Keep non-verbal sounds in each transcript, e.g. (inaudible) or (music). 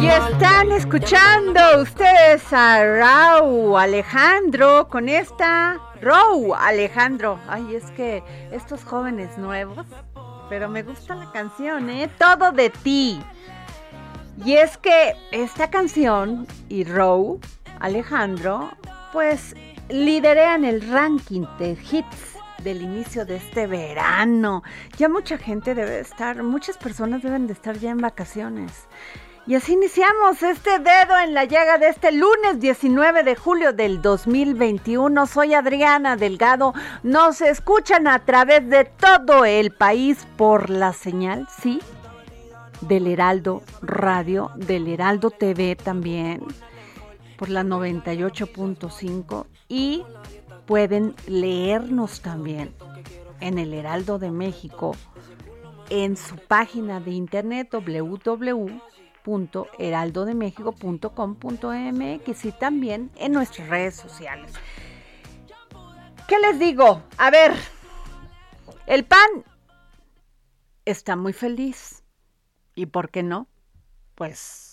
Y están escuchando ustedes a Raúl Alejandro con esta Raúl Alejandro. Ay, es que estos jóvenes nuevos, pero me gusta la canción, ¿eh? Todo de ti. Y es que esta canción y Raúl Alejandro, pues liderean el ranking de hits del inicio de este verano. Ya mucha gente debe estar, muchas personas deben de estar ya en vacaciones. Y así iniciamos este dedo en la llaga de este lunes 19 de julio del 2021. Soy Adriana Delgado. Nos escuchan a través de todo el país por la señal, sí, del Heraldo Radio, del Heraldo TV también, por la 98.5 y pueden leernos también en el Heraldo de México en su página de internet www.heraldodemexico.com.mx y también en nuestras redes sociales. ¿Qué les digo? A ver, el PAN está muy feliz. ¿Y por qué no? Pues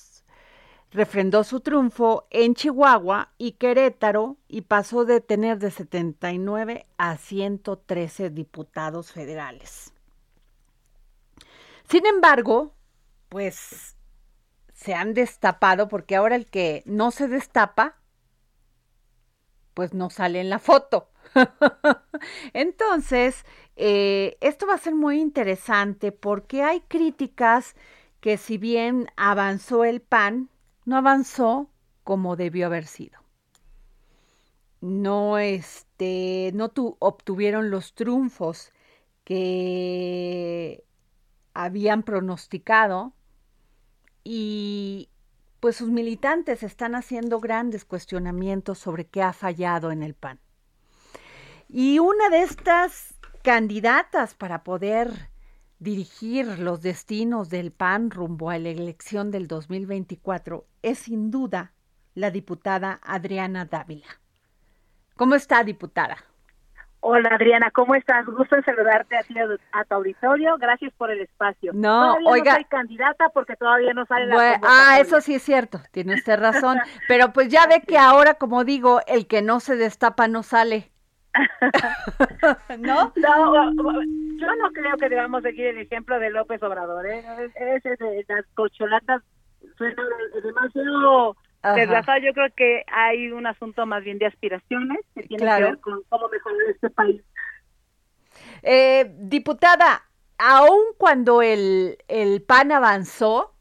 refrendó su triunfo en Chihuahua y Querétaro y pasó de tener de 79 a 113 diputados federales. Sin embargo, pues se han destapado porque ahora el que no se destapa, pues no sale en la foto. (laughs) Entonces, eh, esto va a ser muy interesante porque hay críticas que si bien avanzó el PAN, no avanzó como debió haber sido. No, este, no tu, obtuvieron los triunfos que habían pronosticado y pues sus militantes están haciendo grandes cuestionamientos sobre qué ha fallado en el PAN. Y una de estas candidatas para poder dirigir los destinos del PAN rumbo a la elección del 2024 es sin duda la diputada Adriana Dávila. ¿Cómo está, diputada? Hola Adriana, ¿cómo estás? Gusto en saludarte a ti a tu auditorio. Gracias por el espacio. No, todavía oiga. No soy candidata porque todavía no sale la ah, eso sí es cierto, tiene usted razón. (laughs) Pero pues ya ve que ahora, como digo, el que no se destapa no sale. (laughs) ¿No? No, yo no creo que debamos seguir el ejemplo de López Obrador. ¿eh? Ese de las cocholatas suena demasiado desgastado. Yo creo que hay un asunto más bien de aspiraciones que tiene Claro. que ver con cómo mejorar este país. Eh, diputada, aun cuando el, el PAN avanzó,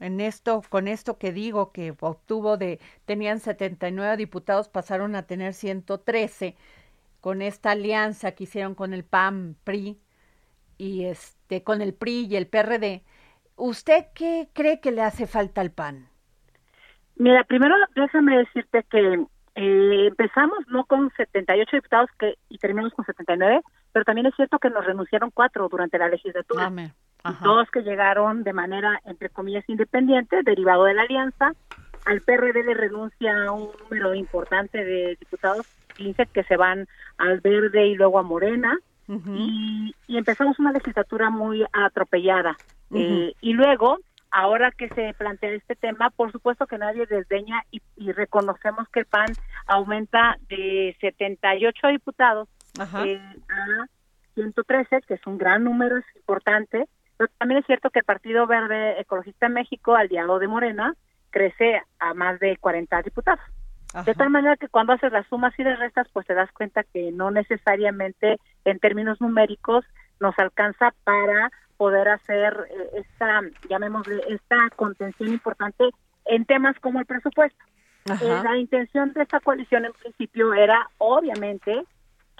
en esto, con esto que digo que obtuvo de, tenían 79 diputados, pasaron a tener 113 con esta alianza que hicieron con el PAN, PRI y este, con el PRI y el PRD. ¿Usted qué cree que le hace falta al PAN? Mira, primero déjame decirte que eh, empezamos no con 78 diputados que y terminamos con 79, pero también es cierto que nos renunciaron cuatro durante la legislatura. Dos que llegaron de manera, entre comillas, independiente, derivado de la alianza. Al PRD le renuncia un número importante de diputados, 15 que se van al Verde y luego a Morena. y, empezamos una legislatura muy atropellada. Eh, y luego, ahora que se plantea este tema, por supuesto que nadie desdeña y, reconocemos que el PAN aumenta de 78 diputados eh, a 113, que es un gran número, es importante, también es cierto que el Partido Verde Ecologista en México, aliado de Morena, crece a más de 40 diputados. De tal manera que cuando haces las sumas y las restas, pues te das cuenta que no necesariamente en términos numéricos nos alcanza para poder hacer eh, esta, llamémosle, esta contención importante en temas como el presupuesto. Eh, la intención de esta coalición en principio era, obviamente,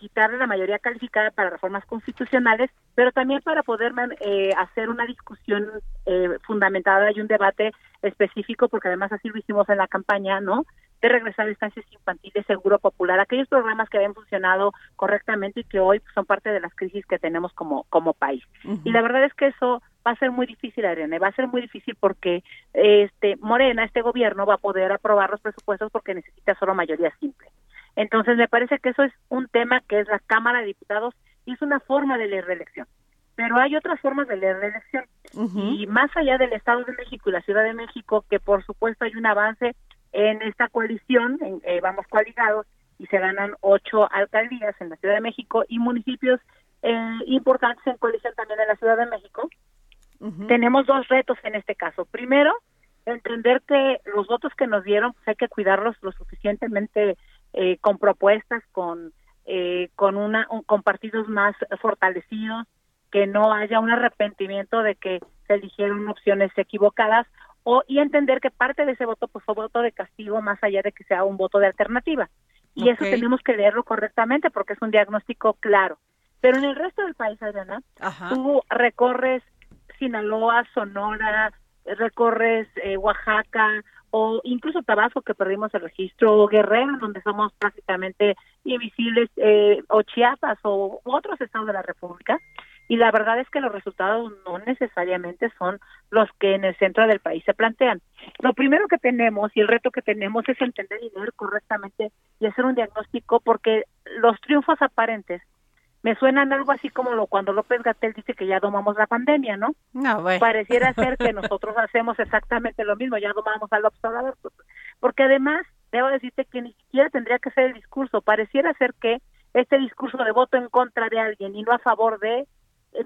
quitarle la mayoría calificada para reformas constitucionales, pero también para poder eh, hacer una discusión eh, fundamentada y un debate específico, porque además así lo hicimos en la campaña, ¿no? De regresar a estancias infantiles, seguro popular, aquellos programas que habían funcionado correctamente y que hoy son parte de las crisis que tenemos como, como país. Y la verdad es que eso va a ser muy difícil, Adriana, va a ser muy difícil porque este Morena, este gobierno, va a poder aprobar los presupuestos porque necesita solo mayoría simple. Entonces, me parece que eso es un tema que es la Cámara de Diputados y es una forma de la reelección. Pero hay otras formas de la reelección. Y más allá del Estado de México y la Ciudad de México, que por supuesto hay un avance en esta coalición, eh, vamos coaligados, y se ganan ocho alcaldías en la Ciudad de México y municipios eh, importantes en coalición también en la Ciudad de México. Tenemos dos retos en este caso. Primero, entender que los votos que nos dieron pues hay que cuidarlos lo suficientemente eh, con propuestas, con eh, con una con partidos más fortalecidos, que no haya un arrepentimiento de que se eligieron opciones equivocadas o y entender que parte de ese voto pues fue voto de castigo más allá de que sea un voto de alternativa. Y eso tenemos que leerlo correctamente porque es un diagnóstico claro. Pero en el resto del país, Adriana, tú recorres Sinaloa, Sonora, recorres eh, Oaxaca, o incluso Tabasco que perdimos el registro, o Guerrero donde somos prácticamente invisibles, eh, o Chiapas o otros estados de la República. Y la verdad es que los resultados no necesariamente son los que en el centro del país se plantean. Lo primero que tenemos y el reto que tenemos es entender y leer correctamente y hacer un diagnóstico porque los triunfos aparentes me suenan algo así como lo cuando López Gatel dice que ya domamos la pandemia, ¿no? No, Pareciera (laughs) ser que nosotros hacemos exactamente lo mismo, ya domamos al observador, porque además debo decirte que ni siquiera tendría que ser el discurso, pareciera ser que este discurso de voto en contra de alguien y no a favor de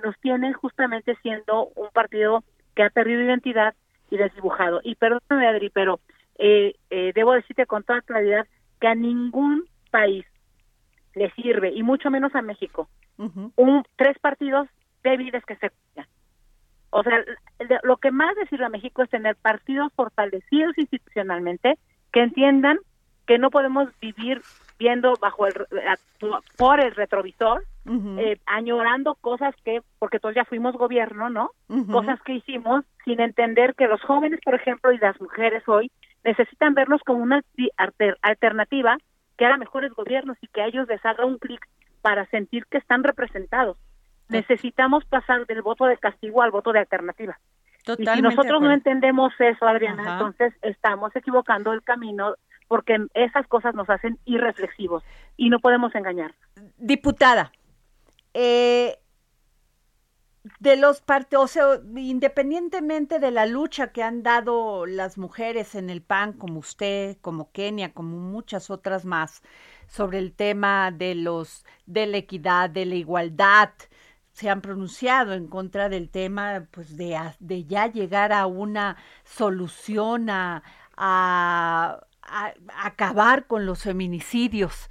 nos tiene justamente siendo un partido que ha perdido identidad y desdibujado. Y perdóname, Adri, pero eh, eh, debo decirte con toda claridad que a ningún país le sirve, y mucho menos a México, un tres partidos débiles que se O sea, lo que más le sirve a México es tener partidos fortalecidos institucionalmente que entiendan que no podemos vivir viendo bajo el por el retrovisor eh, añorando cosas que porque todos ya fuimos gobierno no cosas que hicimos sin entender que los jóvenes por ejemplo y las mujeres hoy necesitan verlos como una alternativa que haga mejores gobiernos y que a ellos les haga un clic para sentir que están representados. Necesitamos pasar del voto de castigo al voto de alternativa. y si nosotros no entendemos eso, Adriana, entonces estamos equivocando el camino porque esas cosas nos hacen irreflexivos y no podemos engañar. Diputada, eh, de los partidos, o sea, independientemente de la lucha que han dado las mujeres en el PAN, como usted, como Kenia, como muchas otras más, sobre el tema de los de la equidad, de la igualdad, se han pronunciado en contra del tema, pues de, de ya llegar a una solución a, a, acabar con los feminicidios.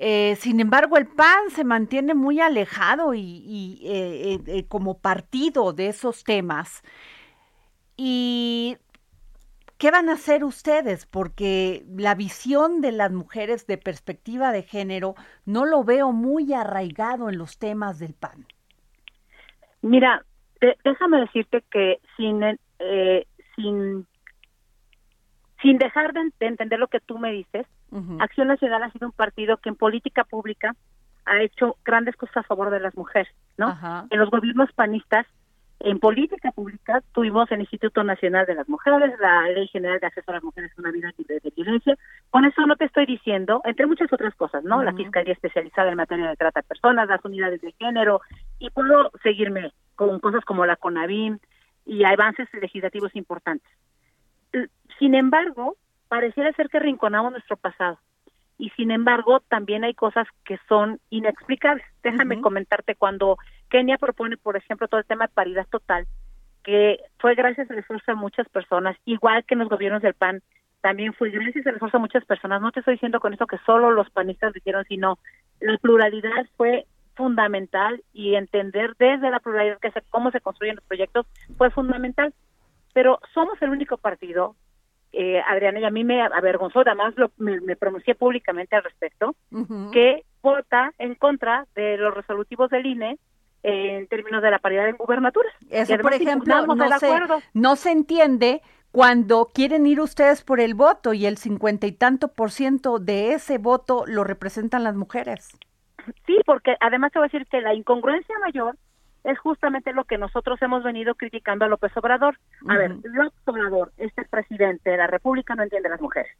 Eh, sin embargo, el PAN se mantiene muy alejado y, eh, eh, como partido de esos temas. ¿Y qué van a hacer ustedes? Porque la visión de las mujeres de perspectiva de género no lo veo muy arraigado en los temas del PAN. Mira, déjame decirte que sin sin dejar de, entender lo que tú me dices, Acción Nacional ha sido un partido que en política pública ha hecho grandes cosas a favor de las mujeres, ¿no? En los gobiernos panistas, en política pública, tuvimos el Instituto Nacional de las Mujeres, la Ley General de Acceso a las Mujeres a una vida libre de violencia. Con eso no te estoy diciendo, entre muchas otras cosas, ¿no? La Fiscalía Especializada en materia de trata de personas, las unidades de género, y puedo seguirme con cosas como la CONAVIM y avances legislativos importantes. Sin embargo, pareciera ser que rinconamos nuestro pasado. Y sin embargo, también hay cosas que son inexplicables. Déjame comentarte cuando Kenia propone, por ejemplo, todo el tema de paridad total, que fue gracias al esfuerzo de muchas personas, igual que en los gobiernos del PAN, también fue gracias al esfuerzo de muchas personas. No te estoy diciendo con esto que solo los panistas lo hicieron, sino la pluralidad fue fundamental y entender desde la pluralidad que cómo se construyen los proyectos fue fundamental. Pero somos el único partido eh, Adriana, y a mí me avergonzó, además lo, me, pronuncié públicamente al respecto, que vota en contra de los resolutivos del INE en términos de la paridad en gubernaturas. Eso, por ejemplo, no se, no se entiende cuando quieren ir ustedes por el voto y el cincuenta y tanto por ciento de ese voto lo representan las mujeres. Sí, porque además te voy a decir que la incongruencia mayor es justamente lo que nosotros hemos venido criticando a López Obrador. A ver, López Obrador, este presidente de la República, no entiende a las mujeres.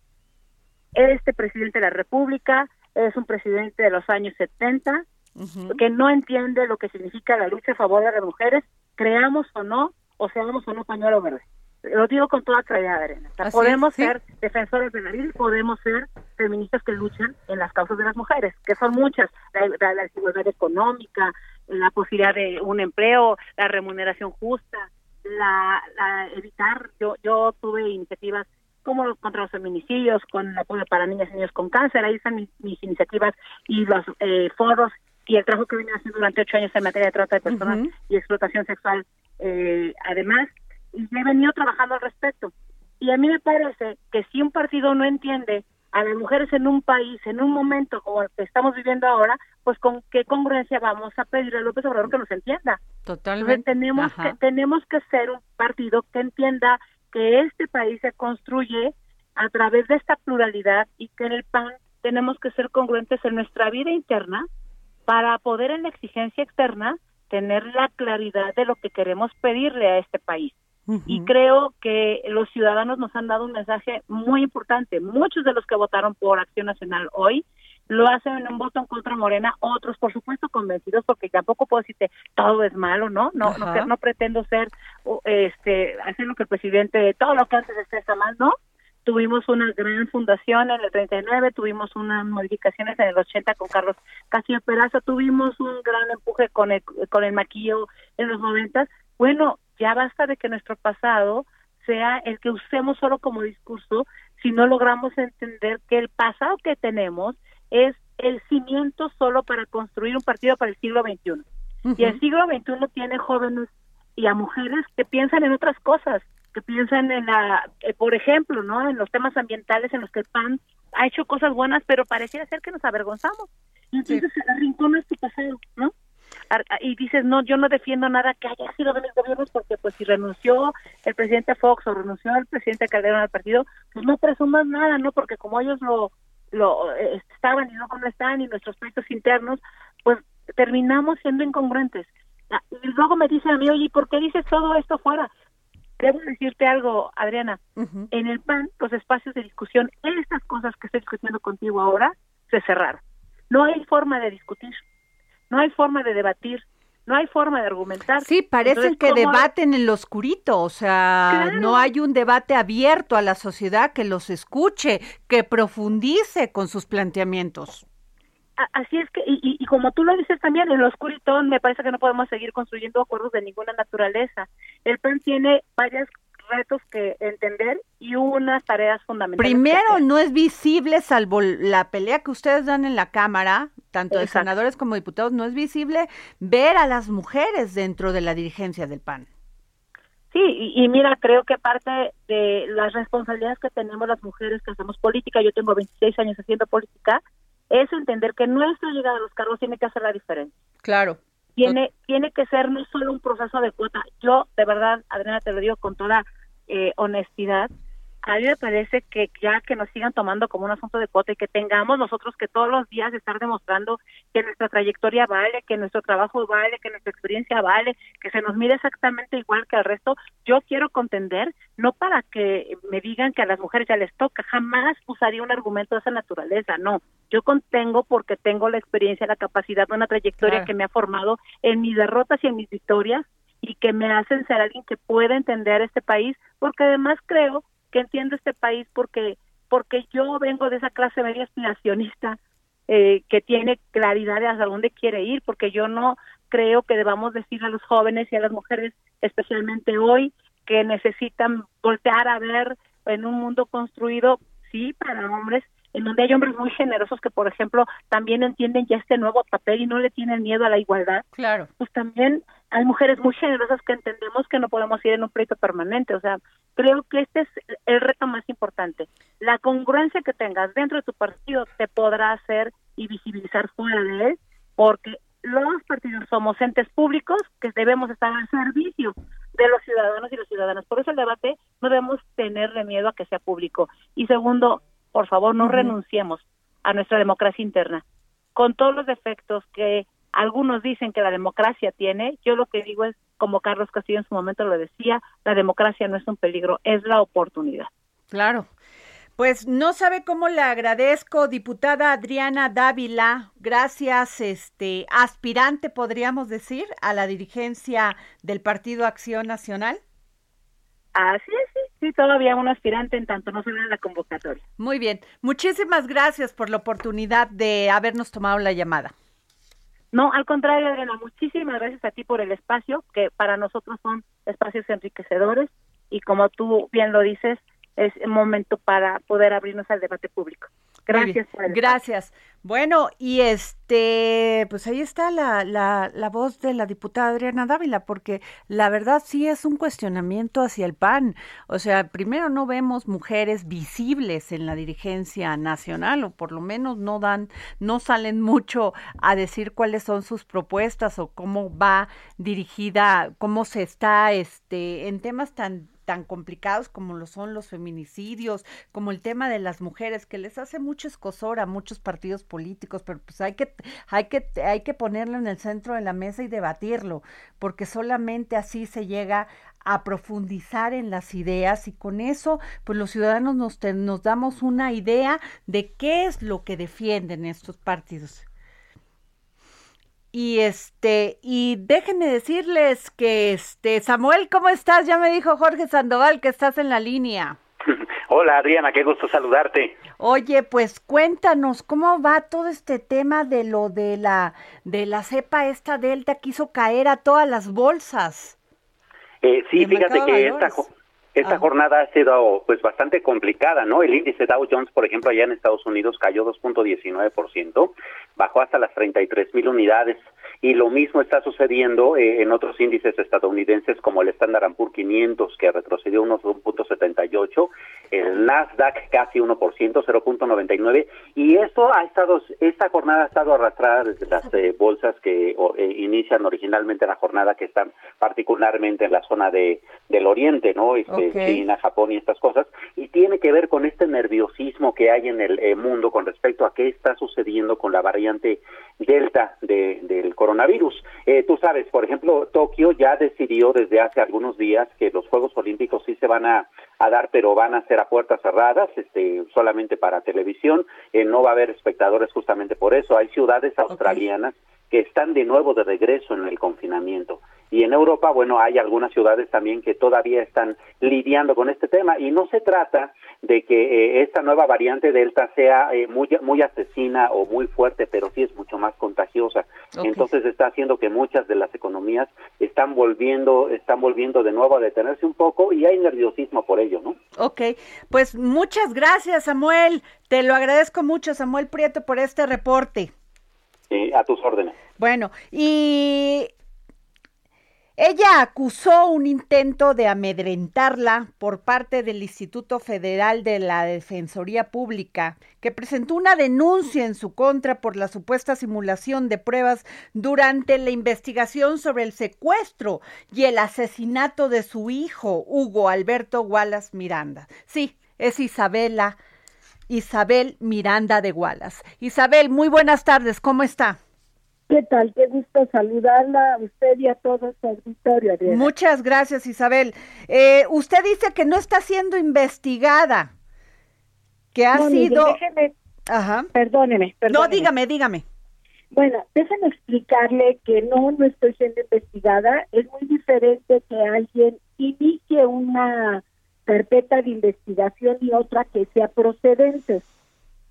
Este presidente de la República es un presidente de los años 70 que no entiende lo que significa la lucha a favor de las mujeres, creamos o no, o seamos o no pañuelo verde. Lo digo con toda claridad, Arena. podemos ser defensores de la vida y podemos ser feministas que luchan en las causas de las mujeres, que son muchas, la, la, la desigualdad económica, la posibilidad de un empleo, la remuneración justa, la, evitar, yo, yo tuve iniciativas como contra los feminicidios, con el apoyo para niñas y niños con cáncer, ahí están mis, iniciativas y los eh, foros y el trabajo que vine haciendo durante ocho años en materia de trata de personas y explotación sexual, eh, además, y he venido trabajando al respecto. Y a mí me parece que si un partido no entiende a las mujeres en un país, en un momento como el que estamos viviendo ahora, pues con qué congruencia vamos a pedir a López Obrador que nos entienda. Totalmente. tenemos que, tenemos que ser un partido que entienda que este país se construye a través de esta pluralidad y que en el PAN tenemos que ser congruentes en nuestra vida interna para poder en la exigencia externa tener la claridad de lo que queremos pedirle a este país. Y creo que los ciudadanos nos han dado un mensaje muy importante. Muchos de los que votaron por Acción Nacional hoy lo hacen en un voto en contra Morena, otros por supuesto convencidos porque tampoco puedo decirte todo es malo, ¿no? No no, no pretendo ser este hacer lo que el presidente todo lo que antes está mal, ¿no? Tuvimos una gran fundación en el 39, tuvimos unas modificaciones en el 80 con Carlos Castillo Peraza, tuvimos un gran empuje con el con el maquillo en los 90. Bueno, ya basta de que nuestro pasado sea el que usemos solo como discurso si no logramos entender que el pasado que tenemos es el cimiento solo para construir un partido para el siglo XXI. Y el siglo XXI tiene jóvenes y a mujeres que piensan en otras cosas, que piensan en la, eh, por ejemplo, ¿no? En los temas ambientales en los que el PAN ha hecho cosas buenas, pero pareciera ser que nos avergonzamos. Y entonces sí. arrincona este pasado, ¿no? Y dices, no, yo no defiendo nada que haya sido de mis gobiernos porque pues si renunció el presidente Fox o renunció el presidente Calderón al partido, pues no presumas nada, ¿no? Porque como ellos lo, lo eh, estaban y luego no están y nuestros proyectos internos, pues terminamos siendo incongruentes. Ah, y luego me dicen a mí, oye, ¿por qué dices todo esto fuera? Debo decirte algo, Adriana. En el PAN, los espacios de discusión, estas cosas que estoy discutiendo contigo ahora, se cerraron. No hay forma de discutir no hay forma de debatir, no hay forma de argumentar. Sí, parecen que debaten en lo oscurito, o sea, no hay un debate abierto a la sociedad que los escuche, que profundice con sus planteamientos. Así es que, y, y, como tú lo dices también, en lo oscurito me parece que no podemos seguir construyendo acuerdos de ninguna naturaleza. El PAN tiene varios retos que entender y unas tareas fundamentales. Primero, no es visible, salvo la pelea que ustedes dan en la Cámara, tanto de senadores como diputados, no es visible ver a las mujeres dentro de la dirigencia del PAN. Sí, y, y, mira, creo que parte de las responsabilidades que tenemos las mujeres que hacemos política, yo tengo 26 años haciendo política, es entender que nuestra llegada a los cargos tiene que hacer la diferencia. Claro. Tiene, tiene que ser no solo un proceso de cuota. Yo, de verdad, Adriana, te lo digo con toda eh, honestidad, a mí me parece que ya que nos sigan tomando como un asunto de cuota y que tengamos nosotros que todos los días estar demostrando que nuestra trayectoria vale, que nuestro trabajo vale, que nuestra experiencia vale, que se nos mire exactamente igual que al resto, yo quiero contender, no para que me digan que a las mujeres ya les toca, jamás usaría un argumento de esa naturaleza, no, yo contengo porque tengo la experiencia, la capacidad una trayectoria que me ha formado en mis derrotas y en mis victorias y que me hacen ser alguien que pueda entender este país, porque además creo que entiendo este país porque porque yo vengo de esa clase media aspiracionista eh, que tiene claridad de hacia dónde quiere ir, porque yo no creo que debamos decir a los jóvenes y a las mujeres, especialmente hoy, que necesitan voltear a ver en un mundo construido, sí, para hombres, en donde hay hombres muy generosos que, por ejemplo, también entienden ya este nuevo papel y no le tienen miedo a la igualdad. Claro. Pues también hay mujeres muy generosas que entendemos que no podemos ir en un pleito permanente. O sea, creo que este es el reto más importante. La congruencia que tengas dentro de tu partido te podrá hacer y visibilizar fuera de él, porque los partidos somos entes públicos que debemos estar al servicio de los ciudadanos y las ciudadanas. Por eso el debate no debemos tenerle miedo a que sea público. Y segundo, por favor, no renunciemos a nuestra democracia interna. Con todos los defectos que algunos dicen que la democracia tiene, yo lo que digo es, como Carlos Castillo en su momento lo decía, la democracia no es un peligro, es la oportunidad. Claro. Pues no sabe cómo le agradezco, diputada Adriana Dávila. Gracias, este aspirante, podríamos decir, a la dirigencia del Partido Acción Nacional. Así es, sí, sí, todavía un aspirante en tanto no se la convocatoria. Muy bien, muchísimas gracias por la oportunidad de habernos tomado la llamada. No, al contrario, Adriana, muchísimas gracias a ti por el espacio, que para nosotros son espacios enriquecedores y como tú bien lo dices, es el momento para poder abrirnos al debate público. Gracias. Gracias. Bueno, y este, pues ahí está la, la, la, voz de la diputada Adriana Dávila, porque la verdad sí es un cuestionamiento hacia el PAN. O sea, primero no vemos mujeres visibles en la dirigencia nacional, o por lo menos no dan, no salen mucho a decir cuáles son sus propuestas o cómo va dirigida, cómo se está, este, en temas tan tan complicados como lo son los feminicidios, como el tema de las mujeres, que les hace mucho escosor a muchos partidos políticos, pero pues hay que, hay que, hay que ponerlo en el centro de la mesa y debatirlo, porque solamente así se llega a profundizar en las ideas y con eso pues los ciudadanos nos, nos damos una idea de qué es lo que defienden estos partidos. Y este, y déjenme decirles que este, Samuel, ¿cómo estás? Ya me dijo Jorge Sandoval que estás en la línea. (laughs) Hola Adriana, qué gusto saludarte. Oye, pues cuéntanos cómo va todo este tema de lo de la de la cepa esta delta que hizo caer a todas las bolsas. Eh, sí, fíjate que esta, esta ah. jornada ha sido pues bastante complicada, ¿no? El índice Dow Jones, por ejemplo, allá en Estados Unidos cayó 2.19%, bajó hasta las 33 mil unidades. Y lo mismo está sucediendo eh, en otros índices estadounidenses como el Standard Poor's 500 que retrocedió unos 1.78, el Nasdaq casi 1%, 0.99 y esto ha estado esta jornada ha estado arrastrada desde las eh, bolsas que eh, inician originalmente la jornada que están particularmente en la zona de del Oriente, ¿no? Este, China, Japón y estas cosas. Y tiene que ver con este nerviosismo que hay en el mundo con respecto a qué está sucediendo con la variante Delta de, del coronavirus. Eh, tú sabes, por ejemplo, Tokio ya decidió desde hace algunos días que los Juegos Olímpicos sí se van a, dar, pero van a ser a puertas cerradas, este, solamente para televisión. Eh, no va a haber espectadores justamente por eso. Hay ciudades australianas que están de nuevo de regreso en el confinamiento. Y en Europa, bueno, hay algunas ciudades también que todavía están lidiando con este tema y no se trata de que eh, esta nueva variante Delta sea eh, muy, muy asesina o muy fuerte, pero sí es mucho más contagiosa. Entonces está haciendo que muchas de las economías están volviendo, están volviendo de nuevo a detenerse un poco y hay nerviosismo por ello, ¿no? Ok, pues muchas gracias Samuel, te lo agradezco mucho Samuel Prieto por este reporte. A tus órdenes. Bueno, y ella acusó un intento de amedrentarla por parte del Instituto Federal de la Defensoría Pública, que presentó una denuncia en su contra por la supuesta simulación de pruebas durante la investigación sobre el secuestro y el asesinato de su hijo, Hugo Alberto Wallace Miranda. Sí, es Isabela, Isabel Miranda de Wallace. Isabel, muy buenas tardes, ¿cómo está? ¿Qué tal? Qué gusto saludarla a usted y a todo su auditorio, Muchas gracias, Isabel. Eh, usted dice que no está siendo investigada, que ha sido... déjeme, Ajá. Perdóneme, perdóneme. No, dígame, dígame. Bueno, déjeme explicarle que no, no estoy siendo investigada. Es muy diferente que alguien inicie una carpeta de investigación y otra que sea procedente.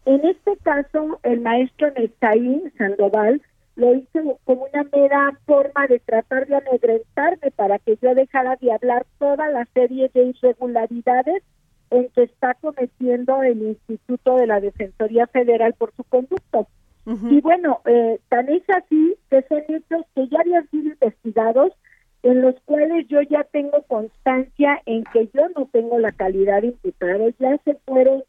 En este caso, el maestro Nestaín Sandoval lo hice como una mera forma de tratar de amedrentarme para que yo dejara de hablar toda la serie de irregularidades en que está cometiendo el Instituto de la Defensoría Federal por su conducto. Y bueno, eh, tan es así que son hechos que ya habían sido investigados, en los cuales yo ya tengo constancia en que yo no tengo la calidad de imputado, ya se fueron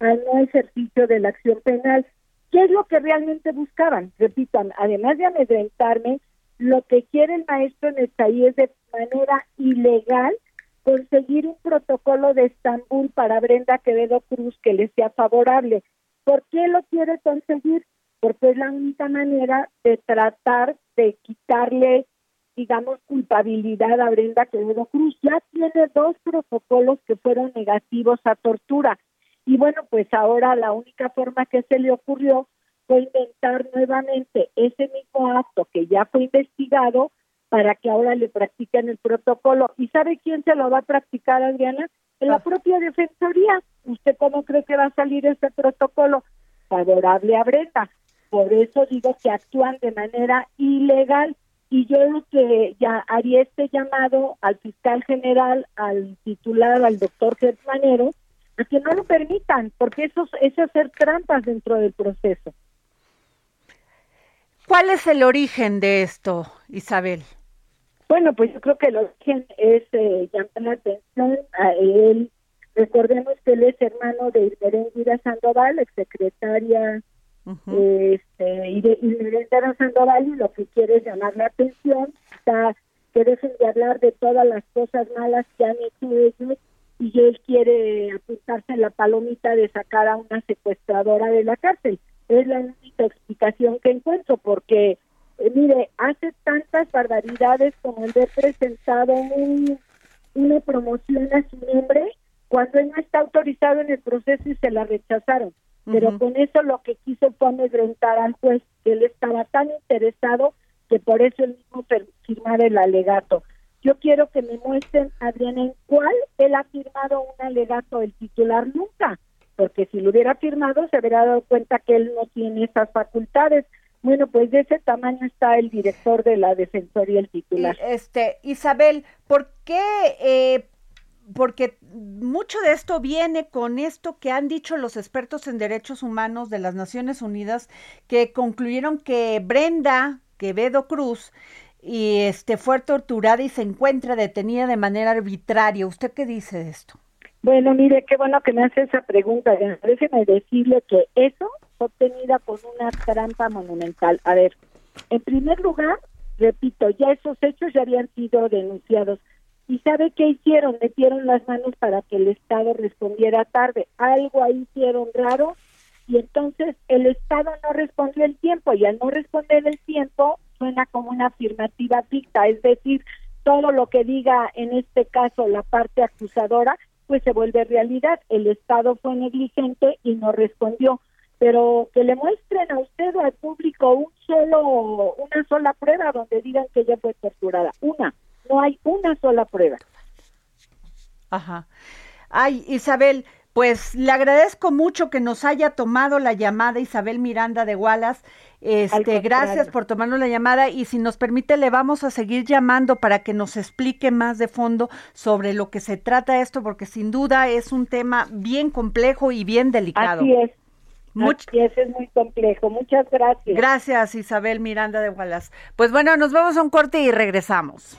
al no ejercicio de la acción penal. ¿Qué es lo que realmente buscaban? Repitan, además de amedrentarme, lo que quiere el maestro país es de manera ilegal conseguir un protocolo de Estambul para Brenda Quevedo Cruz que le sea favorable. ¿Por qué lo quiere conseguir? Porque es la única manera de tratar de quitarle, digamos, culpabilidad a Brenda Quevedo Cruz. Ya tiene dos protocolos que fueron negativos a tortura. Y bueno, pues ahora la única forma que se le ocurrió fue inventar nuevamente ese mismo acto que ya fue investigado para que ahora le practiquen el protocolo. ¿Y sabe quién se lo va a practicar, Adriana? la ah. propia Defensoría. ¿Usted cómo cree que va a salir ese protocolo? Favorable a Breta. Por eso digo que actúan de manera ilegal y yo lo que ya haría este llamado al fiscal general, al titular, al doctor Gertmanero, a que no lo permitan, porque eso es hacer trampas dentro del proceso. ¿Cuál es el origen de esto, Isabel? Bueno, pues yo creo que el origen es eh, llamar la atención a él. Recordemos que él es hermano de Irmeréndira Sandoval, exsecretaria este, y de Sandoval, y lo que quiere es llamar la atención, está, que dejen de hablar de todas las cosas malas que han hecho ellos y él quiere apuntarse la palomita de sacar a una secuestradora de la cárcel. Es la única explicación que encuentro, porque, eh, mire, hace tantas barbaridades como el de presentado un, una promoción a su nombre cuando él no está autorizado en el proceso y se la rechazaron. Pero con eso lo que quiso fue amedrentar al juez, que él estaba tan interesado que por eso él mismo firmara el alegato. Yo quiero que me muestren, Adriana, en cuál él ha firmado un alegato el titular nunca, porque si lo hubiera firmado se hubiera dado cuenta que él no tiene esas facultades. Bueno, pues de ese tamaño está el director de la Defensoría, el titular. Este, Isabel, ¿por qué? Eh, porque mucho de esto viene con esto que han dicho los expertos en derechos humanos de las Naciones Unidas, que concluyeron que Brenda Quevedo Cruz y este fue torturada y se encuentra detenida de manera arbitraria. ¿Usted qué dice de esto? Bueno, mire, qué bueno que me hace esa pregunta. Déjeme decirle que eso fue obtenida con una trampa monumental. A ver, en primer lugar, repito, ya esos hechos ya habían sido denunciados. ¿Y sabe qué hicieron? Metieron las manos para que el Estado respondiera tarde. Algo ahí hicieron raro y entonces el Estado no respondió el tiempo y al no responder el tiempo suena como una afirmativa dicta, es decir, todo lo que diga en este caso la parte acusadora, pues se vuelve realidad. El Estado fue negligente y no respondió. pero que le muestren a usted o al público un solo, una sola prueba donde digan que ella fue torturada. Una, no hay una sola prueba. Ajá. Ay, Isabel, pues le agradezco mucho que nos haya tomado la llamada Isabel Miranda de Wallace. Este, gracias por tomarnos la llamada y si nos permite le vamos a seguir llamando para que nos explique más de fondo sobre lo que se trata esto porque sin duda es un tema bien complejo y bien delicado. Así es. Así es, es muy complejo. Muchas gracias. Gracias, Isabel Miranda de Wallace. Pues bueno, nos vamos a un corte y regresamos.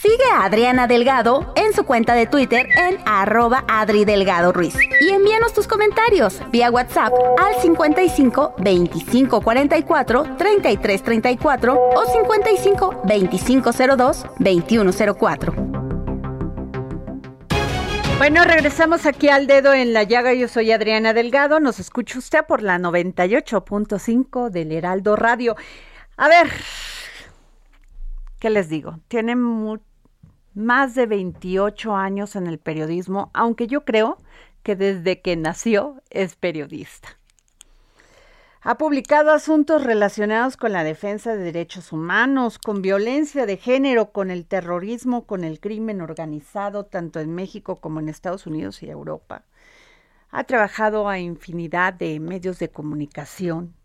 Sigue a Adriana Delgado en su cuenta de Twitter en arroba Adri Delgado Ruiz. Y envíanos tus comentarios vía WhatsApp al 55 25 44 33 34 o 55 25 02 21 04. Bueno, regresamos aquí al dedo en la llaga. Yo soy Adriana Delgado. Nos escucha usted por la 98.5 del Heraldo Radio. A ver, ¿qué les digo? Tiene más de 28 años en el periodismo, aunque yo creo que desde que nació es periodista. Ha publicado asuntos relacionados con la defensa de derechos humanos, con violencia de género, con el terrorismo, con el crimen organizado, tanto en México como en Estados Unidos y Europa. Ha trabajado a infinidad de medios de comunicación.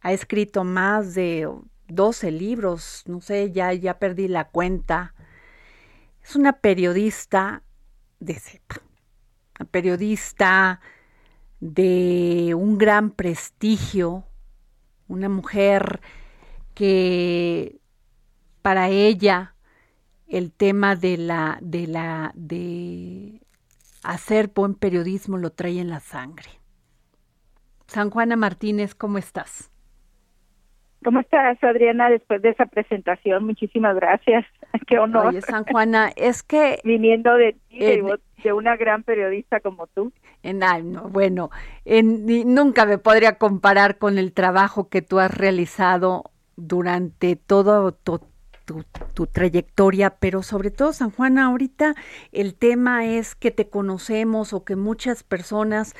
Ha escrito más de 12 libros, no sé, ya, ya perdí la cuenta. Es una periodista de cepa, una periodista de un gran prestigio, una mujer que para ella el tema de la de la de hacer buen periodismo lo trae en la sangre. San Juana Martínez, ¿cómo estás? ¿Cómo estás, Adriana, después de esa presentación? Muchísimas gracias. (laughs) Qué honor. Oye, San Juana, es que... Viniendo de ti, de, una gran periodista como tú. En, bueno, en, nunca me podría comparar con el trabajo que tú has realizado durante todo tu, tu, trayectoria, pero sobre todo, San Juana, ahorita el tema es que te conocemos o que muchas personas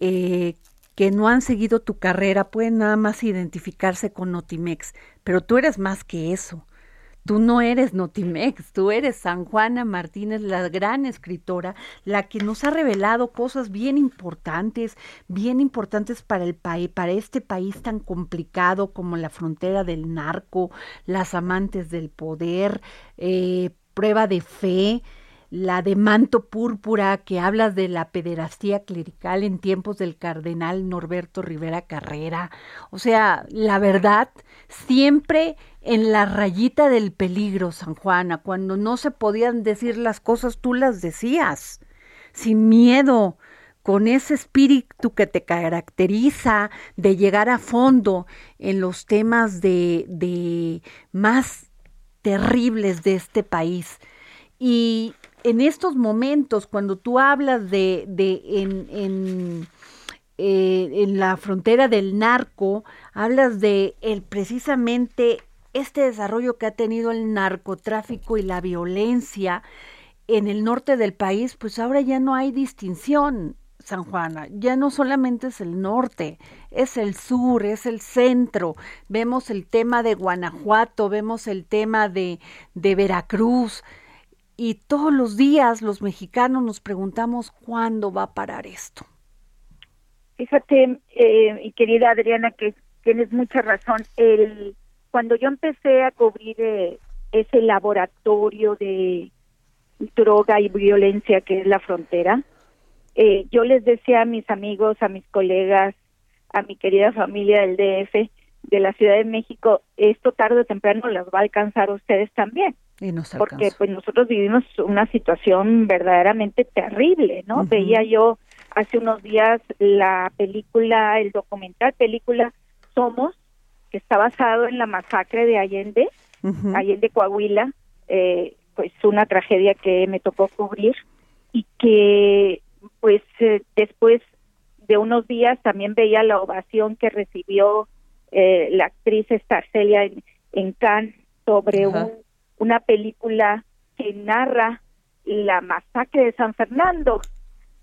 eh, que no han seguido tu carrera pueden nada más identificarse con Notimex, pero tú eres más que eso. Tú no eres Notimex, tú eres San Juana Martínez, la gran escritora, la que nos ha revelado cosas bien importantes, bien importantes para el país, para este país tan complicado como la frontera del narco, las amantes del poder, eh, prueba de fe, la de manto púrpura que hablas de la pederastía clerical en tiempos del cardenal Norberto Rivera Carrera. O sea, la verdad, siempre en la rayita del peligro, San Juana, cuando no se podían decir las cosas, tú las decías, sin miedo, con ese espíritu que te caracteriza de llegar a fondo en los temas de, de más terribles de este país. Y en estos momentos, cuando tú hablas de, de en, en, eh, en, la frontera del narco, hablas de el precisamente este desarrollo que ha tenido el narcotráfico y la violencia en el norte del país, pues ahora ya no hay distinción. San Juana, ya no solamente es el norte, es el sur, es el centro. Vemos el tema de Guanajuato, vemos el tema de, de Veracruz. Y todos los días los mexicanos nos preguntamos cuándo va a parar esto. Fíjate, eh, querida Adriana, que tienes mucha razón. El, cuando yo empecé a cubrir eh, ese laboratorio de droga y violencia que es la frontera, eh, yo les decía a mis amigos, a mis colegas, a mi querida familia del DF, de la Ciudad de México, esto tarde o temprano las va a alcanzar ustedes también. Y nos porque pues nosotros vivimos una situación verdaderamente terrible, ¿no? Veía yo hace unos días la película, el documental película Somos, que está basado en la masacre de Allende, Allende Coahuila, eh, pues una tragedia que me tocó cubrir y que pues eh, después de unos días también veía la ovación que recibió eh, la actriz Estarcelia en, en Cannes sobre una película que narra la masacre de San Fernando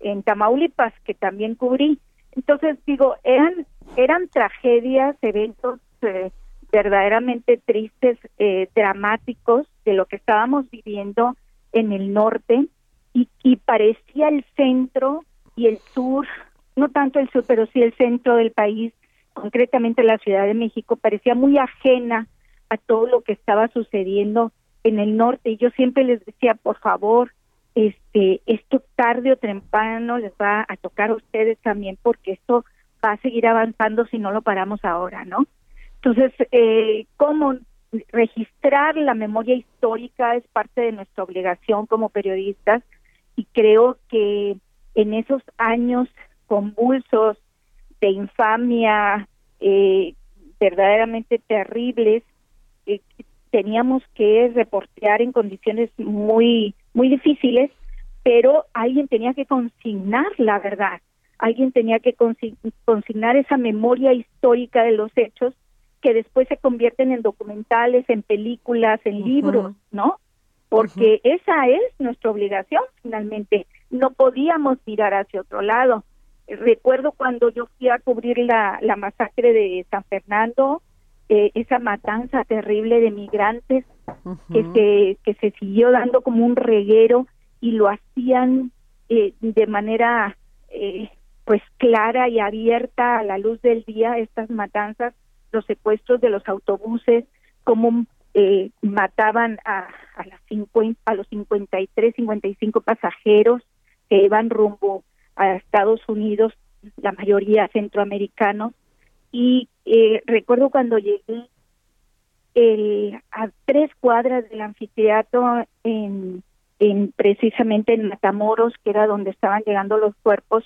en Tamaulipas que también cubrí. Entonces digo, eran eran tragedias, eventos eh, verdaderamente tristes, dramáticos de lo que estábamos viviendo en el norte y, parecía el centro y el sur, no tanto el sur, pero sí el centro del país, concretamente la Ciudad de México, parecía muy ajena a todo lo que estaba sucediendo en el norte. Y yo siempre les decía, por favor, este, esto tarde o temprano les va a tocar a ustedes también, porque esto va a seguir avanzando si no lo paramos ahora, ¿no? Entonces, eh, ¿cómo registrar la memoria histórica es parte de nuestra obligación como periodistas? y creo que en esos años convulsos de infamia eh, verdaderamente terribles eh, teníamos que reportear en condiciones muy muy difíciles pero alguien tenía que consignar la verdad alguien tenía que consignar esa memoria histórica de los hechos que después se convierten en documentales, en películas, en libros, ¿no? porque esa es nuestra obligación finalmente. No podíamos mirar hacia otro lado. Recuerdo cuando yo fui a cubrir la, la masacre de San Fernando, eh, esa matanza terrible de migrantes que se que se siguió dando como un reguero y lo hacían eh, de manera eh, pues clara y abierta a la luz del día estas matanzas, los secuestros de los autobuses, como eh, mataban a, a, las 50, a los 53, 55 pasajeros que iban rumbo a Estados Unidos, la mayoría centroamericanos. Y eh, recuerdo cuando llegué el, a tres cuadras del anfiteatro en, en precisamente en Matamoros, que era donde estaban llegando los cuerpos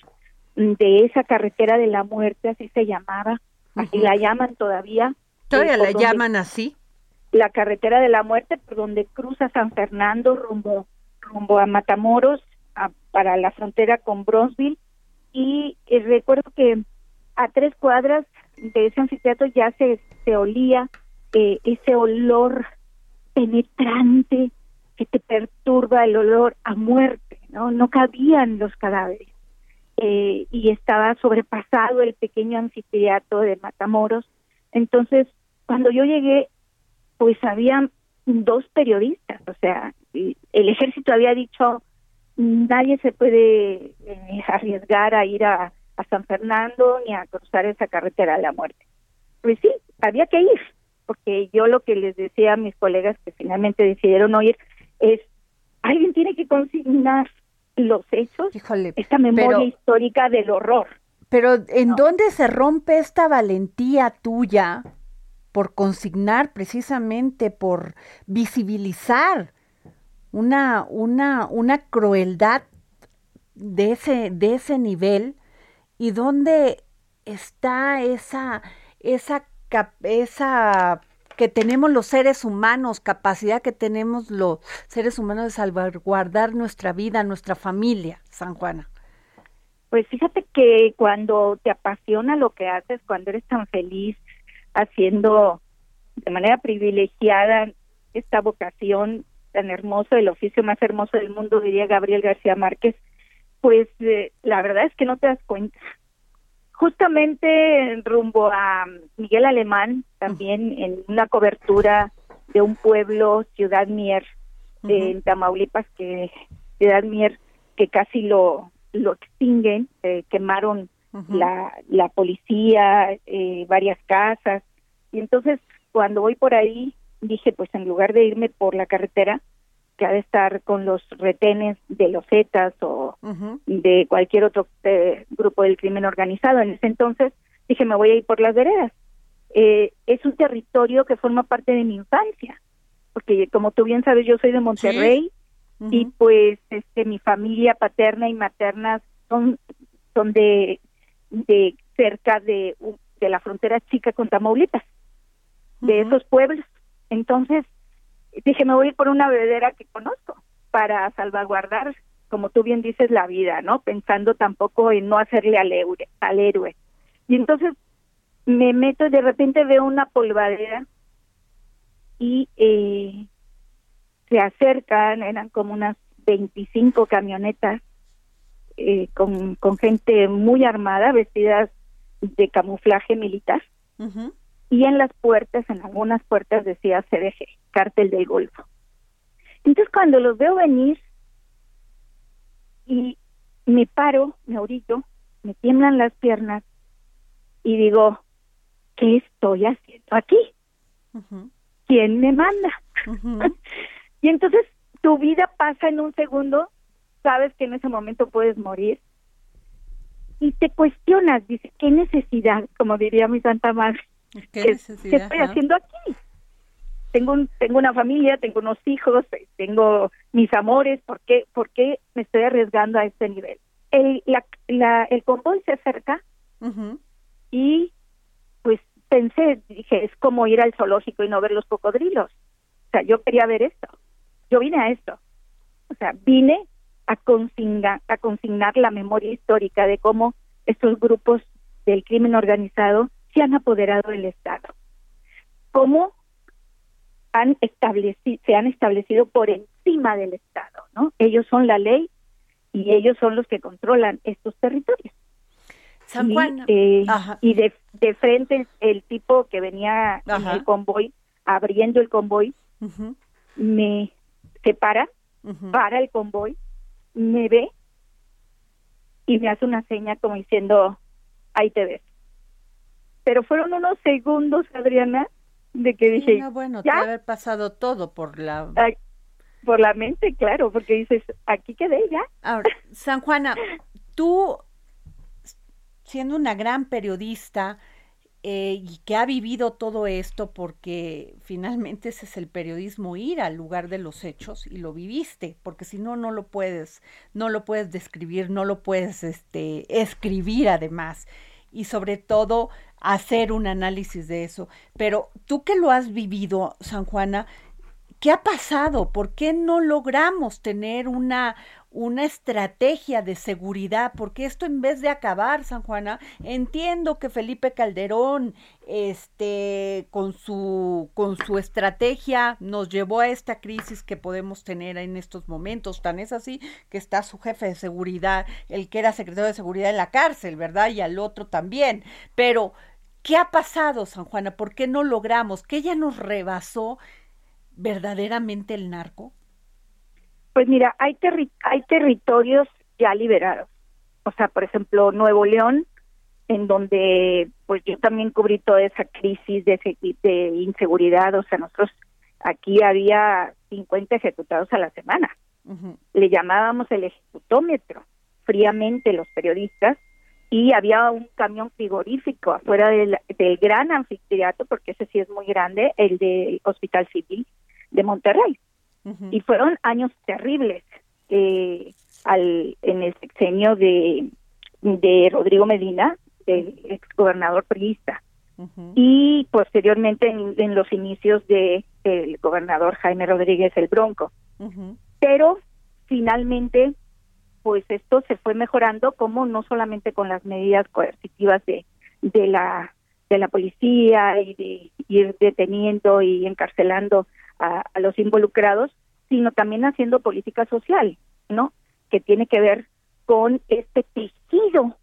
de esa carretera de la muerte, así se llamaba, así la llaman todavía. ¿Todavía la llaman así? la carretera de la muerte por donde cruza San Fernando rumbo rumbo a Matamoros para la frontera con Bronzeville y eh, recuerdo que a tres cuadras de ese anfiteatro ya se, se olía eh, ese olor penetrante que te perturba el olor a muerte, ¿no? No cabían los cadáveres. Eh, y estaba sobrepasado el pequeño anfiteatro de Matamoros. Entonces, cuando yo llegué, pues había dos periodistas, o sea, el ejército había dicho nadie se puede eh, arriesgar a ir a, San Fernando ni a cruzar esa carretera de la muerte. Pues sí, había que ir, porque yo lo que les decía a mis colegas que finalmente decidieron no ir es, alguien tiene que consignar los hechos, esta memoria histórica del horror. Pero ¿en dónde se rompe esta valentía tuya por consignar, precisamente por visibilizar una, una, una crueldad de ese, de ese nivel y dónde está esa, esa, esa que tenemos los seres humanos, capacidad que tenemos los seres humanos de salvaguardar nuestra vida, nuestra familia, San Juana. Pues fíjate que cuando te apasiona lo que haces, cuando eres tan feliz, haciendo de manera privilegiada esta vocación tan hermosa, el oficio más hermoso del mundo, diría Gabriel García Márquez, Pues eh, la verdad es que no te das cuenta. Justamente rumbo a Miguel Alemán, también en una cobertura de un pueblo, Ciudad Mier, en Tamaulipas, que Ciudad Mier, que casi lo, lo extinguen, eh, quemaron la, la policía, eh, varias casas. Y entonces, cuando voy por ahí, dije, pues en lugar de irme por la carretera, que ha de estar con los retenes de los Zetas o de cualquier otro eh, grupo del crimen organizado. En ese entonces dije, me voy a ir por las veredas. Eh, es un territorio que forma parte de mi infancia, porque como tú bien sabes, yo soy de Monterrey y pues este mi familia paterna y materna son son de de cerca de de la frontera chica con Tamaulipas, de esos pueblos. Entonces dije, me voy por una bebedera que conozco para salvaguardar, como tú bien dices, la vida, ¿no? Pensando tampoco en no hacerle al, al héroe. Y entonces me meto y de repente veo una polvadera y eh, se acercan, eran como unas 25 camionetas eh, con, con gente muy armada, vestidas de camuflaje militar. Y en las puertas, en algunas puertas decía CDG, Cártel del Golfo. Entonces cuando los veo venir y me paro, me orillo, me tiemblan las piernas y digo, ¿qué estoy haciendo aquí? ¿Quién me manda? (laughs) y entonces tu vida pasa en un segundo, sabes que en ese momento puedes morir y te cuestionas, dice, ¿qué necesidad? Como diría mi Santa Madre, ¿qué, estoy haciendo aquí? Tengo, un, tengo una familia, tengo unos hijos, tengo mis amores, ¿por qué, por qué me estoy arriesgando a este nivel? El, la, la, el convoy se acerca y pues pensé, dije, es como ir al zoológico y no ver los cocodrilos. O sea, yo quería ver esto. Yo vine a esto. O sea, vine a consignar, a consignar la memoria histórica de cómo estos grupos del crimen organizado se han apoderado del Estado. Cómo han establecido, se han establecido por encima del Estado, ¿no? Ellos son la ley y ellos son los que controlan estos territorios. San Juan. Y, eh, y de, de, frente el tipo que venía en el convoy, abriendo el convoy, me separa, para el convoy, me ve y me hace una seña como diciendo, ahí te ves. Pero fueron unos segundos, Adriana, de que dije, no, bueno, ¿ya? haber pasado todo por la... por la mente, claro, porque dices, aquí quedé ya. Ahora, San Juana, tú siendo una gran periodista eh, y que ha vivido todo esto porque finalmente ese es el periodismo, ir al lugar de los hechos y lo viviste, porque si no, no lo puedes, no lo puedes describir, no lo puedes este, escribir además y sobre todo hacer un análisis de eso. Pero tú que lo has vivido, San Juana, ¿qué ha pasado? ¿Por qué no logramos tener una, una estrategia de seguridad, porque esto en vez de acabar, San Juana, entiendo que Felipe Calderón, este, con su, con su estrategia nos llevó a esta crisis que podemos tener en estos momentos. Tan es así que está su jefe de seguridad, el que era secretario de seguridad en la cárcel, ¿verdad? Y al otro también. Pero, ¿qué ha pasado, San Juana? ¿Por qué no logramos? ¿Que ya nos rebasó verdaderamente el narco? Pues mira, hay, hay territorios ya liberados. O sea, por ejemplo, Nuevo León, en donde pues yo también cubrí toda esa crisis de, de inseguridad. O sea, nosotros aquí había 50 ejecutados a la semana. Le llamábamos el ejecutómetro, fríamente los periodistas, y había un camión frigorífico afuera del, del gran anfiteatro, porque ese sí es muy grande, el del Hospital Civil de Monterrey. Y fueron años terribles eh, al, en el sexenio de, de Rodrigo Medina, el ex gobernador priista. Y posteriormente en, los inicios de el gobernador Jaime Rodríguez el Bronco. Pero finalmente, pues esto se fue mejorando, como no solamente con las medidas coercitivas de, de la de la policía y de ir deteniendo y encarcelando a, los involucrados, sino también haciendo política social, ¿no? Que tiene que ver con este tejido,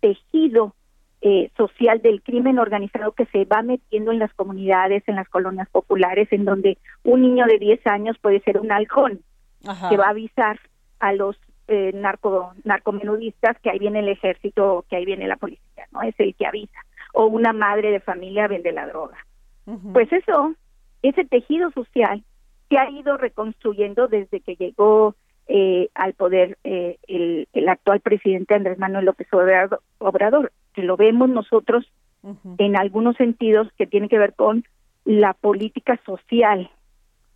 tejido eh, social del crimen organizado que se va metiendo en las comunidades, en las colonias populares, en donde un niño de 10 años puede ser un halcón que va a avisar a los eh, narco, narcomenudistas que ahí viene el ejército, que ahí viene la policía, ¿no? Es el que avisa. O una madre de familia vende la droga. Pues eso, ese tejido social que ha ido reconstruyendo desde que llegó eh, al poder eh, el, el, actual presidente Andrés Manuel López Obrador, que lo vemos nosotros en algunos sentidos que tiene que ver con la política social,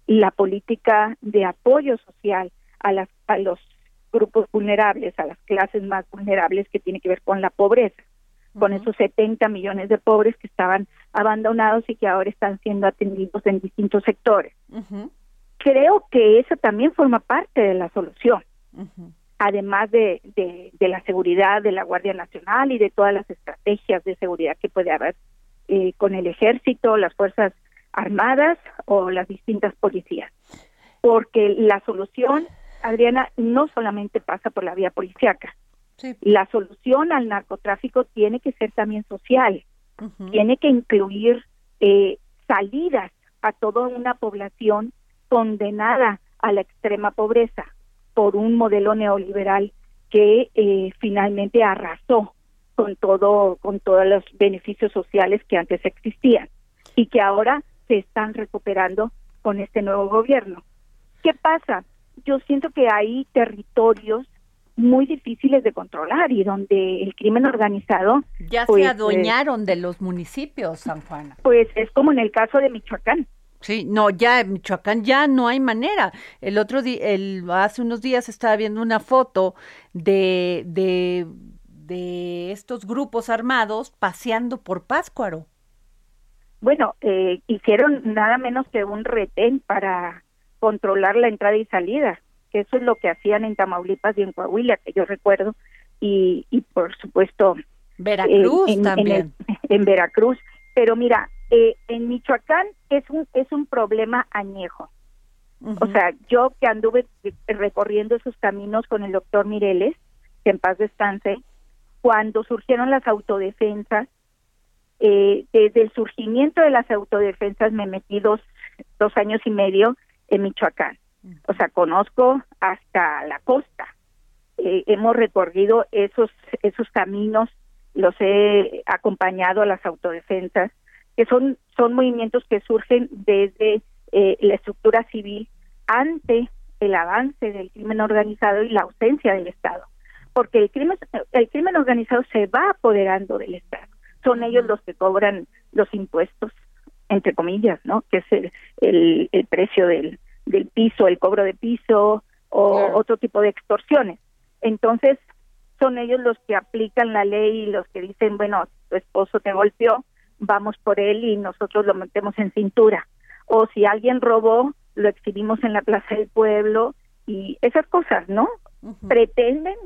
la política de apoyo social a, las, a los grupos vulnerables, a las clases más vulnerables que tiene que ver con la pobreza, con esos 70 millones de pobres que estaban abandonados y que ahora están siendo atendidos en distintos sectores. Creo que eso también forma parte de la solución, además de, de, la seguridad de la Guardia Nacional y de todas las estrategias de seguridad que puede haber eh, con el ejército, las Fuerzas Armadas o las distintas policías. Porque la solución, Adriana, no solamente pasa por la vía policíaca. La solución al narcotráfico tiene que ser también social, tiene que incluir eh, salidas a toda una población condenada a la extrema pobreza por un modelo neoliberal que eh, finalmente arrasó con todo con todos los beneficios sociales que antes existían y que ahora se están recuperando con este nuevo gobierno. ¿Qué pasa? Yo siento que hay territorios muy difíciles de controlar y donde el crimen organizado ya se pues, adueñaron de los municipios, San Juan. Pues es como en el caso de Michoacán. Sí, no, ya en Michoacán ya no hay manera. El otro día, el, hace unos días estaba viendo una foto de, de, de estos grupos armados paseando por Páscuaro. Bueno, eh, hicieron nada menos que un retén para controlar la entrada y salida, que eso es lo que hacían en Tamaulipas y en Coahuila, que yo recuerdo, y, y por supuesto... Veracruz también. en Veracruz. Pero mira, eh, en Michoacán es un es un problema añejo. O sea, yo que anduve recorriendo esos caminos con el doctor Mireles, que en paz descanse, cuando surgieron las autodefensas, eh, desde el surgimiento de las autodefensas me metí dos, dos años y medio en Michoacán. O sea, conozco hasta la costa. Eh, hemos recorrido esos, esos caminos, los he acompañado a las autodefensas que son, son movimientos que surgen desde eh, la estructura civil ante el avance del crimen organizado y la ausencia del Estado. Porque el crimen, el crimen organizado se va apoderando del Estado. Son ellos los que cobran los impuestos, entre comillas, ¿no? Que es el, el, precio del, del piso, el cobro de piso o otro tipo de extorsiones. Entonces, son ellos los que aplican la ley y los que dicen, bueno, tu esposo te golpeó, vamos por él y nosotros lo metemos en cintura. O si alguien robó, lo exhibimos en la plaza del pueblo y esas cosas, ¿no? Pretenden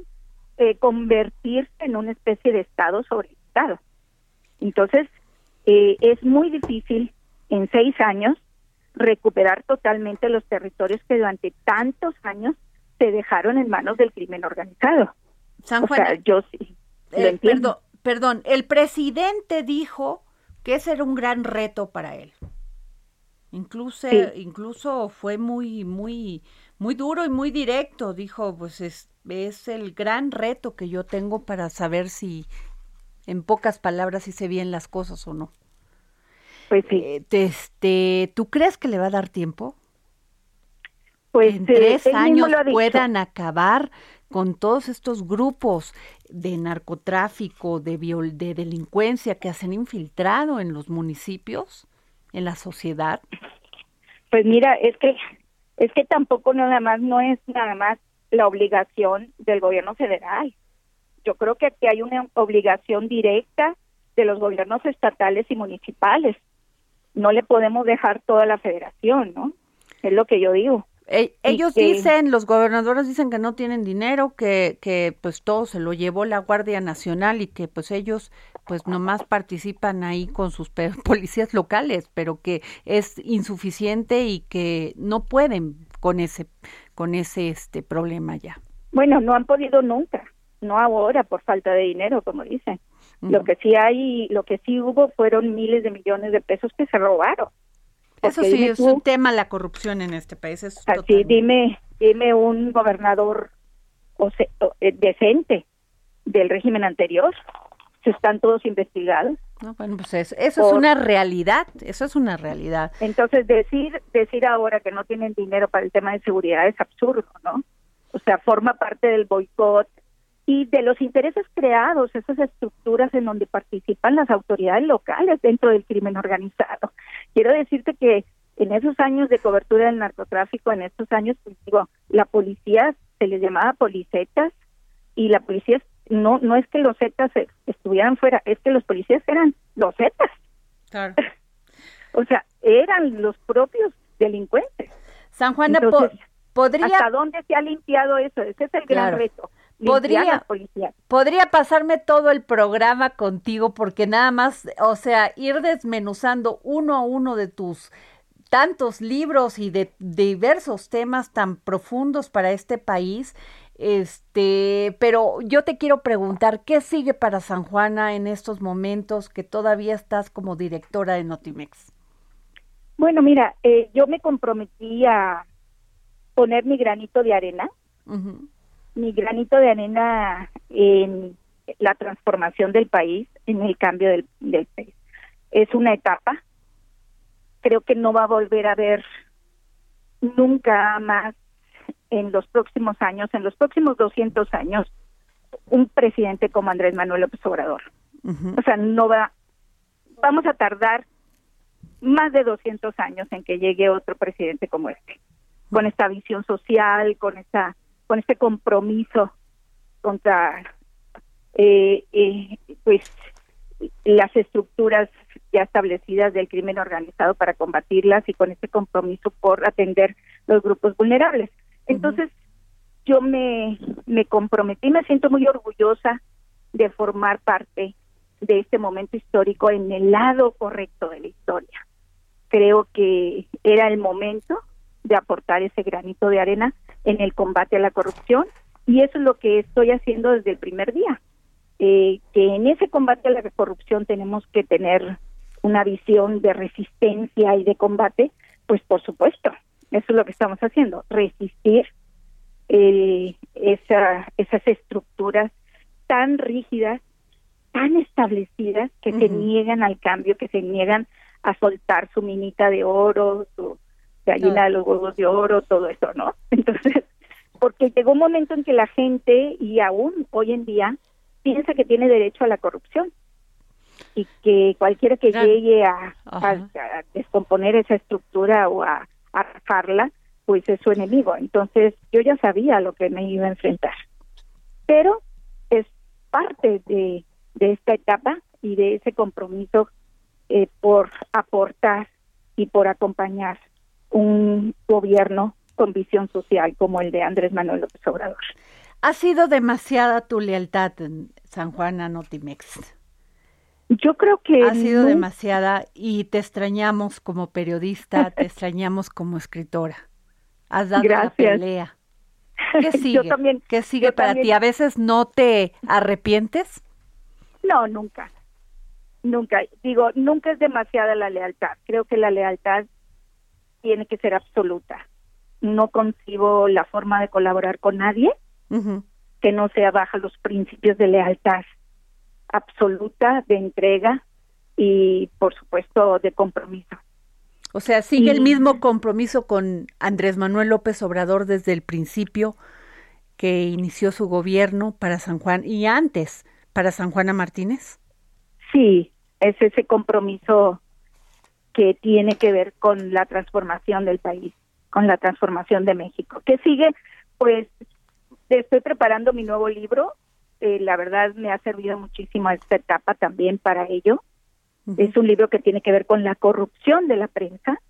eh, convertirse en una especie de Estado sobre Estado. Entonces, eh, es muy difícil en seis años recuperar totalmente los territorios que durante tantos años se dejaron en manos del crimen organizado. San Juan, yo sí. Eh, perdón, perdón, el presidente dijo que ese era un gran reto para él. Incluso, incluso fue muy, muy, muy duro y muy directo. Dijo, pues es, es el gran reto que yo tengo para saber si, en pocas palabras, si se bien las cosas o no. Pues sí. Eh, este, ¿Tú crees que le va a dar tiempo? Pues en tres años puedan acabar con todos estos grupos de narcotráfico, de, de delincuencia que se han infiltrado en los municipios, en la sociedad? Pues mira, es que es que tampoco nada más no es nada más la obligación del gobierno federal. Yo creo que aquí hay una obligación directa de los gobiernos estatales y municipales. No le podemos dejar toda la federación, ¿no? Es lo que yo digo. E, ellos dicen, los gobernadores dicen que no tienen dinero, que, que pues todo se lo llevó la Guardia Nacional y que pues ellos pues nomás participan ahí con sus (laughs) policías locales, pero que es insuficiente y que no pueden con ese con ese este problema ya. Bueno, no han podido nunca, no ahora por falta de dinero, como dicen. Lo que sí hay, lo que sí hubo fueron miles de millones de pesos que se robaron. Eso sí, es un tema la corrupción en este país. Es así, dime, dime un gobernador o eh, decente del régimen anterior. Se están todos investigados. bueno, pues eso, eso es una realidad, eso es una realidad. Entonces, decir, decir ahora que no tienen dinero para el tema de seguridad es absurdo, ¿no? O sea, forma parte del boicot y de los intereses creados, esas estructuras en donde participan las autoridades locales dentro del crimen organizado. Quiero decirte que en esos años de cobertura del narcotráfico, en estos años, pues digo, la policía se les llamaba policetas y la policía no no es que los zetas estuvieran fuera, es que los policías eran los zetas. Claro. (laughs) o sea, eran los propios delincuentes. San Juan podría ¿Hasta dónde se ha limpiado eso? Ese es el gran reto. Podría, podría pasarme todo el programa contigo porque nada más, o sea, ir desmenuzando uno a uno de tus tantos libros y de, diversos temas tan profundos para este país. Este, pero yo te quiero preguntar, ¿qué sigue para San Juana en estos momentos que todavía estás como directora de Notimex? Bueno, mira, eh, yo me comprometí a poner mi granito de arena, mi granito de arena en la transformación del país, en el cambio del, del país. Es una etapa, creo que no va a volver a haber nunca más en los próximos años, en los próximos 200 años, un presidente como Andrés Manuel López Obrador. O sea, no va, vamos a tardar más de 200 años en que llegue otro presidente como este, con esta visión social, con esta, con este compromiso contra, eh, eh, pues, las estructuras ya establecidas del crimen organizado para combatirlas y con ese compromiso por atender los grupos vulnerables. Entonces, yo me, me comprometí, me siento muy orgullosa de formar parte de este momento histórico en el lado correcto de la historia. Creo que era el momento de aportar ese granito de arena en el combate a la corrupción y eso es lo que estoy haciendo desde el primer día. Eh, que en ese combate a la corrupción tenemos que tener una visión de resistencia y de combate, pues por supuesto, eso es lo que estamos haciendo, resistir eh, esa, esas estructuras tan rígidas, tan establecidas, que se niegan al cambio, que se niegan a soltar su minita de oro, su gallina de los huevos de oro, todo eso, ¿no? (laughs) Entonces, porque llegó un momento en que la gente, y aún hoy en día, piensa que tiene derecho a la corrupción y que cualquiera que llegue a, descomponer esa estructura o a, a pues es su enemigo. Entonces yo ya sabía lo que me iba a enfrentar. Pero es parte de, de esta etapa y de ese compromiso eh, por aportar y por acompañar un gobierno con visión social como el de Andrés Manuel López Obrador. Ha sido demasiada tu lealtad en San Juan Anotimex. Yo creo que ha sido demasiada y te extrañamos como periodista, te (laughs) extrañamos como escritora. Has dado la pelea. ¿Qué (laughs) sigue? también, ¿Qué sigue para ti? ¿A veces no te arrepientes? No, nunca. Nunca. Digo, nunca es demasiada la lealtad. Creo que la lealtad tiene que ser absoluta. No concibo la forma de colaborar con nadie que no sea baja los principios de lealtad absoluta de entrega y, por supuesto, de compromiso. O sea, sigue el mismo compromiso con Andrés Manuel López Obrador desde el principio que inició su gobierno para San Juan y antes para San Juana Martínez. Sí, es ese compromiso que tiene que ver con la transformación del país, con la transformación de México. ¿Qué sigue? Pues estoy preparando mi nuevo libro eh, la verdad me ha servido muchísimo esta etapa también para ello. Es un libro que tiene que ver con la corrupción de la prensa,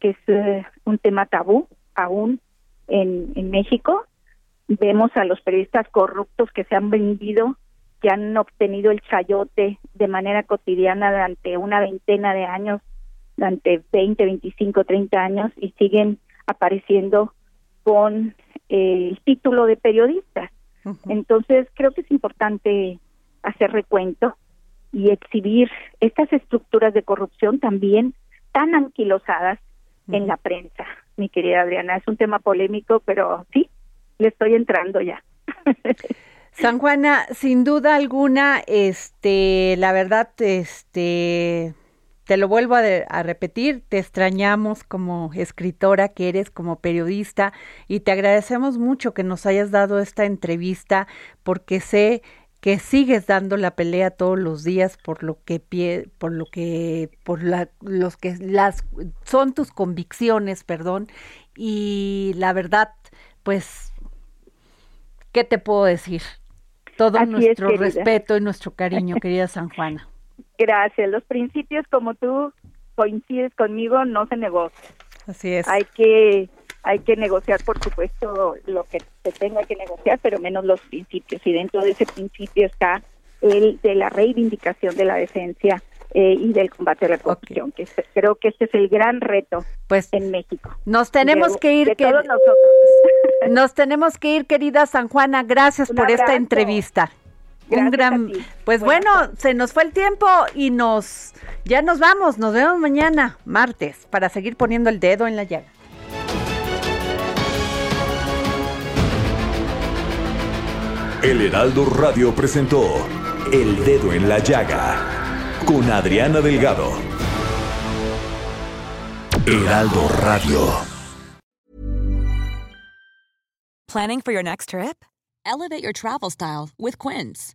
que es eh, un tema tabú aún en, en México. Vemos a los periodistas corruptos que se han vendido, que han obtenido el chayote de manera cotidiana durante una veintena de años, durante 20, 25, 30 años y siguen apareciendo con el título de periodista. Entonces, creo que es importante hacer recuento y exhibir estas estructuras de corrupción también tan anquilosadas en la prensa, mi querida Adriana. Es un tema polémico, pero sí, le estoy entrando ya. (laughs) San Juana, sin duda alguna, este, la verdad, este, te lo vuelvo a, repetir, te extrañamos como escritora que eres, como periodista, y te agradecemos mucho que nos hayas dado esta entrevista, porque sé que sigues dando la pelea todos los días por lo que pie, por lo que por la, los que las son tus convicciones, perdón, y la verdad, pues ¿qué te puedo decir? Todo nuestro respeto y nuestro cariño, (laughs) querida San Juana. Gracias. Los principios, como tú coincides conmigo, no se negocian. Así es. Hay que hay que negociar, por supuesto, lo que se tenga que negociar, pero menos los principios. Y dentro de ese principio está el de la reivindicación de la decencia eh, y del combate a la corrupción, que creo que este es el gran reto pues, en México. Nos tenemos que ir. que, todos nosotros. (laughs) Nos tenemos que ir, querida San Juana. Gracias por esta entrevista. Un gran, pues bueno, se nos fue el tiempo y nos, ya nos vamos, nos vemos mañana, martes, para seguir poniendo el dedo en la llaga. El Heraldo Radio presentó El Dedo en la Llaga con Adriana Delgado. Heraldo Radio. Planning for your next trip? Elevate your travel style with Quince.